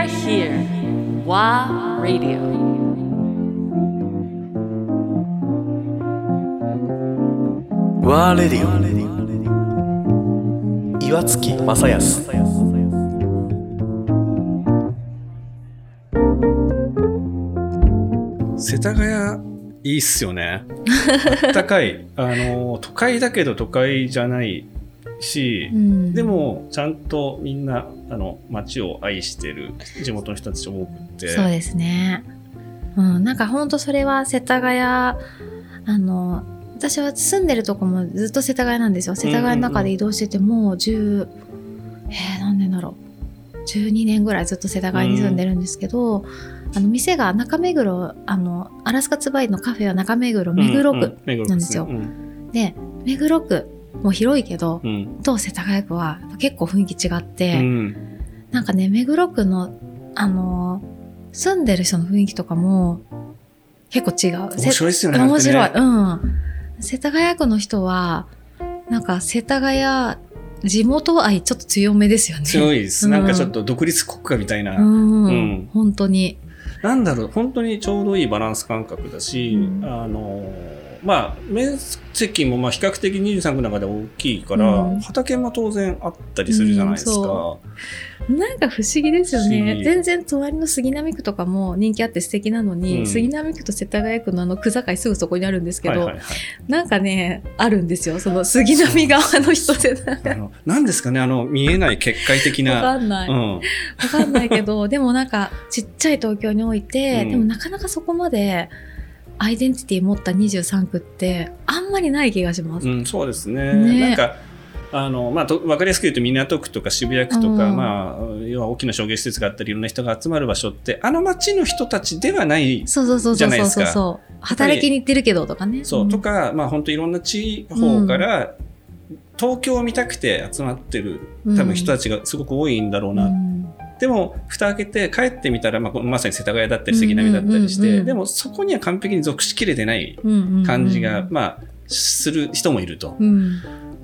are here. WA Radio. ワーレディオ岩月正康世田谷いいっすよね。あったかい。あの、都会だけど都会じゃないし、うんでもちゃんとみんなあの街を愛してる地元の人たち多くて。そうですね。うん、なんかほんとそれは世田谷、あの、私は住んでるとこもずっと世田谷なんですよ。世田谷の中で移動しててもう10、えー、何年だろう。12年ぐらいずっと世田谷に住んでるんですけど、あの店が中目黒、あの、アラスカツバイのカフェは中目黒、目黒区。なんですようんで、目黒区も広いけど、うんと世田谷区は結構雰囲気違って、うんなんかね、目黒区の、あのー住んでる人の雰囲気とかも結構違う。面白いっすよねせ面白い。ねうん。世田谷区の人は、なんか世田谷、地元愛ちょっと強めですよね。強いです。うんなんかちょっと独立国家みたいな。うん。うん本当に。なんだろう、本当にちょうどいいバランス感覚だし、うんあの、まあ、面積もまあ比較的23区の中で大きいから、うん畑も当然あったりするじゃないですか。うんそなんか不思議ですよね。議全然隣の杉並区とかも人気あって素敵なのに、うん杉並区と世田谷区のあの区境すぐそこにあるんですけど、はいはいはいなんかね、あるんですよ。その杉並側の人で。あのなんですかね、あの、見えない結界的わな。かんない。わうん。かんないけど、でもなんか、ちっちゃい東京において、うんでもなかなかそこまで、アイデンティティ持った23区って、あんまりない気がします。うん、そうですね。ねなんか、あの、まあ、とわかりやすく言うと港区とか渋谷区とか、うんまあ、要は大きな商業施設があったり、いろんな人が集まる場所って、あの街の人たちではないそうそうそうそうそうじゃないですかそう。働きに行ってるけどとかね。そう、んとか、まあ本当いろんな地方から、東京を見たくて集まってる多分人たちがすごく多いんだろうな。うんでも、蓋開けて帰ってみたら、まあ、こまさに世田谷だったり杉並だったりして、うんうんうんうんでもそこには完璧に属しきれてないうんうんうん感じが、まあ、する人もいると。うん。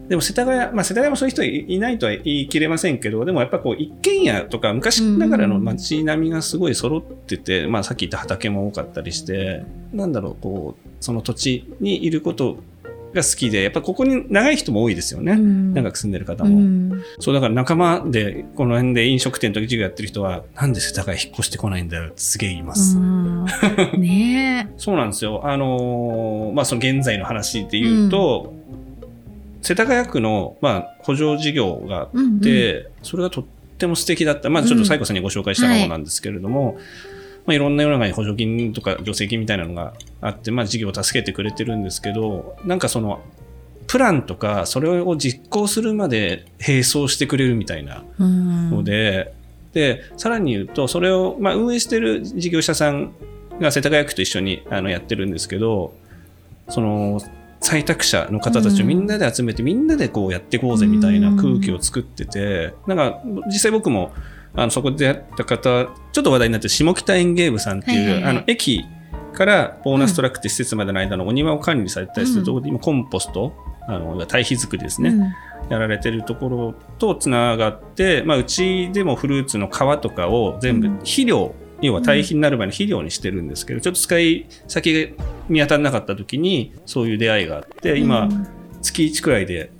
でも世田谷、まあ世田谷もそういう人いいないとは言い切れませんけど、でもやっぱこう一軒家とか昔ながらの街並みがすごい揃ってて、まあさっき言った畑も多かったりして、なんだろう、こう、その土地にいることが好きで、やっぱここに長い人も多いですよね。うん長く住んでる方うも。んそう、だから仲間で、この辺で飲食店とか授業やってる人は、なんで世田谷引っ越してこないんだよってすげえ言います。うん ねそうなんですよ。あのーまあ、その現在の話で言うと、世田谷区の、まあ、補助事業があっえ。うんうんて、それがとっても素敵だった。まずちょっと最後さんにご紹介したものなんですけれども、まあ、いろんな世の中に補助金とか助成金みたいなのがあって、まあ、事業を助けてくれてるんですけど、なんかその、プランとか、それを実行するまで並走してくれるみたいなうん。ので、で、さらに言うと、それを、まあ、運営してる事業者さんが世田谷区と一緒にあのやってるんですけど、その、採択者の方たちをみんなで集めて、みんなでこうやっていこうぜみたいな空気を作ってて、なんか、実際僕も、あの、そこで出会った方、ちょっと話題になってる下北園芸部さんっていう、はいはいはい。あの、駅からボーナストラックって施設までの間のお庭を管理されてたりするところで、今コンポスト、あの、堆肥作りですね。うん。やられてるところとつながって、まあ、うちでもフルーツの皮とかを全部うん。肥料、要は堆肥になる前の肥料にしてるんですけど、ちょっと使い先が見当たらなかった時にそういう出会いがあって今、うん。月1くらいで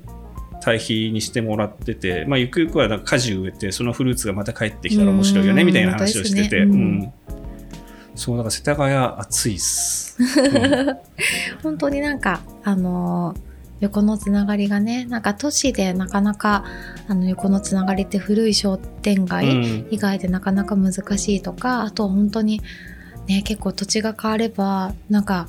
堆肥にしてもらってて、まあ、ゆくゆくはなんか果樹植えてそのフルーツがまた帰ってきたら面白いよねうんみたいな話をしてて、そうだから世田谷暑いっす、うん。本当になんか、あのー横のつながりがね、なんか都市でなかなか、あの横のつながりって古い商店街うん。以外でなかなか難しいとか、あと本当にね、結構土地が変われば、なんか、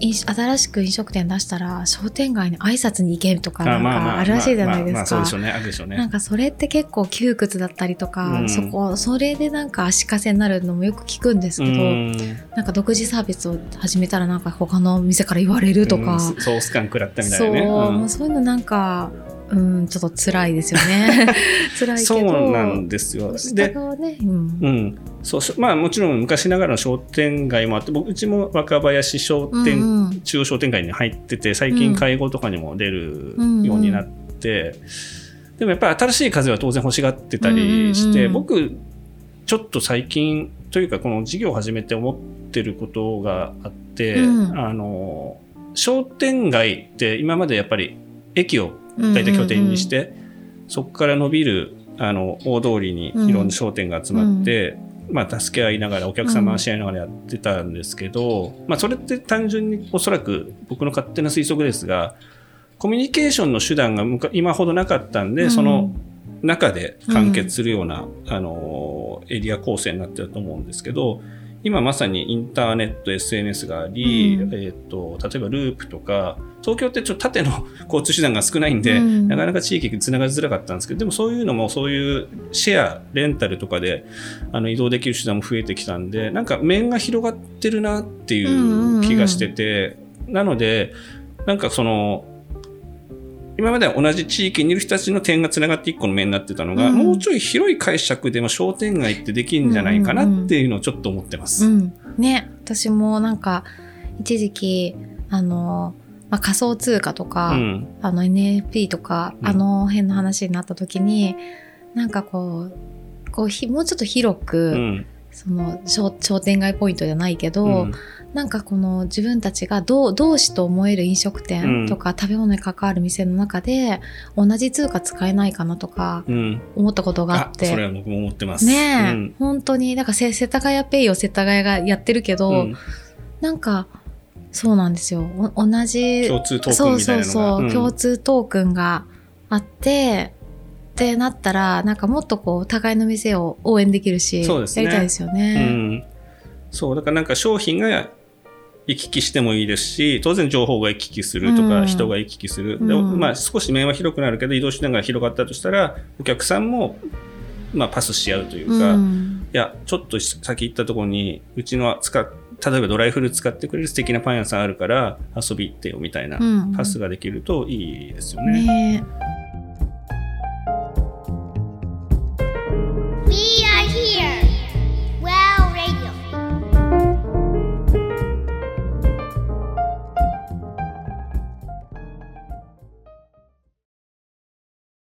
新しく飲食店出したら商店街に挨拶に行けとかなんかあるらしいじゃないですか。そうでしょうね。なんかそれって結構窮屈だったりとか、うん。そこそれでなんか足かせになるのもよく聞くんですけど、うん。なんか独自サービスを始めたらなんか他の店から言われるとか、うん。ソース感食らったみたいそう、なね。うん。もうそういうのなんかうんちょっと辛いですよね。辛いけどそうなんですよ。下で、側ね、うん。うん、そうしまあもちろん昔ながらの商店街もあって、僕うちも若林商店、うんうん。中央商店街に入ってて、最近介護とかにも出るようになって、でもやっぱり新しい風は当然欲しがってたりして、うんうん。うん僕ちょっと最近というかこの事業を始めて思ってることがあって、うん。あの商店街って今までやっぱり駅を大体拠点にして、そこから伸びるあの大通りにいろんな商店が集まって、まあ、助け合いながらお客さん回し合いながらやってたんですけど、まあ、それって単純におそらく僕の勝手な推測ですがコミュニケーションの手段が今ほどなかったんで、うん。その中で完結するような、あのエリア構成になってると思うんですけど今まさにインターネット SNS があり、うん。えー、と例えばループとか東京ってちょっと縦の交通手段が少ないんで、うん。なかなか地域につながりづらかったんですけどでもそういうのもそういうシェアレンタルとかであの移動できる手段も増えてきたんでなんか面が広がってるなっていう気がしてて、なのでなんかその今までは同じ地域にいる人たちの点がつながって一個の面になってたのが、うん。もうちょい広い解釈でも商店街ってできるんじゃないかなっていうのをちょっと思ってます。うん、ね私もなんか一時期あの、まあ、仮想通貨とか、うん。あの NFT とか、うん。あの辺の話になった時になんかこうこうひもうちょっと広く、うんその商商店街ポイントじゃないけど、うん。なんかこの自分たちがどう同志と思える飲食店とか、食べ物に関わる店の中で同じ通貨使えないかなとかうん。思ったことがああって。それは僕も思ってます。ねえ、うん。本当に、なんかせ世田谷ペイを世田谷がやってるけど、うん。なんか、そうなんですよ。お同じ、そうそうそう、うん。共通トークンがあって、ってなったら、なんかもっとこう、互いの店を応援できるし、そうですね。やりたいですようね。ん、そうだからなんか商品が行き来してもいいですし当然情報が行き来するとか、うん。人が行き来する、うん。でまあ、少し面は広くなるけど移動しながら広がったとしたらお客さんも、まあ、パスし合うというか、いうん。やちょっと先行ったところにうちの使っ例えばドライフルーツ使ってくれる素敵なパン屋さんあるから遊び行ってよみたいなうん。パスができるといいですよね。ね。え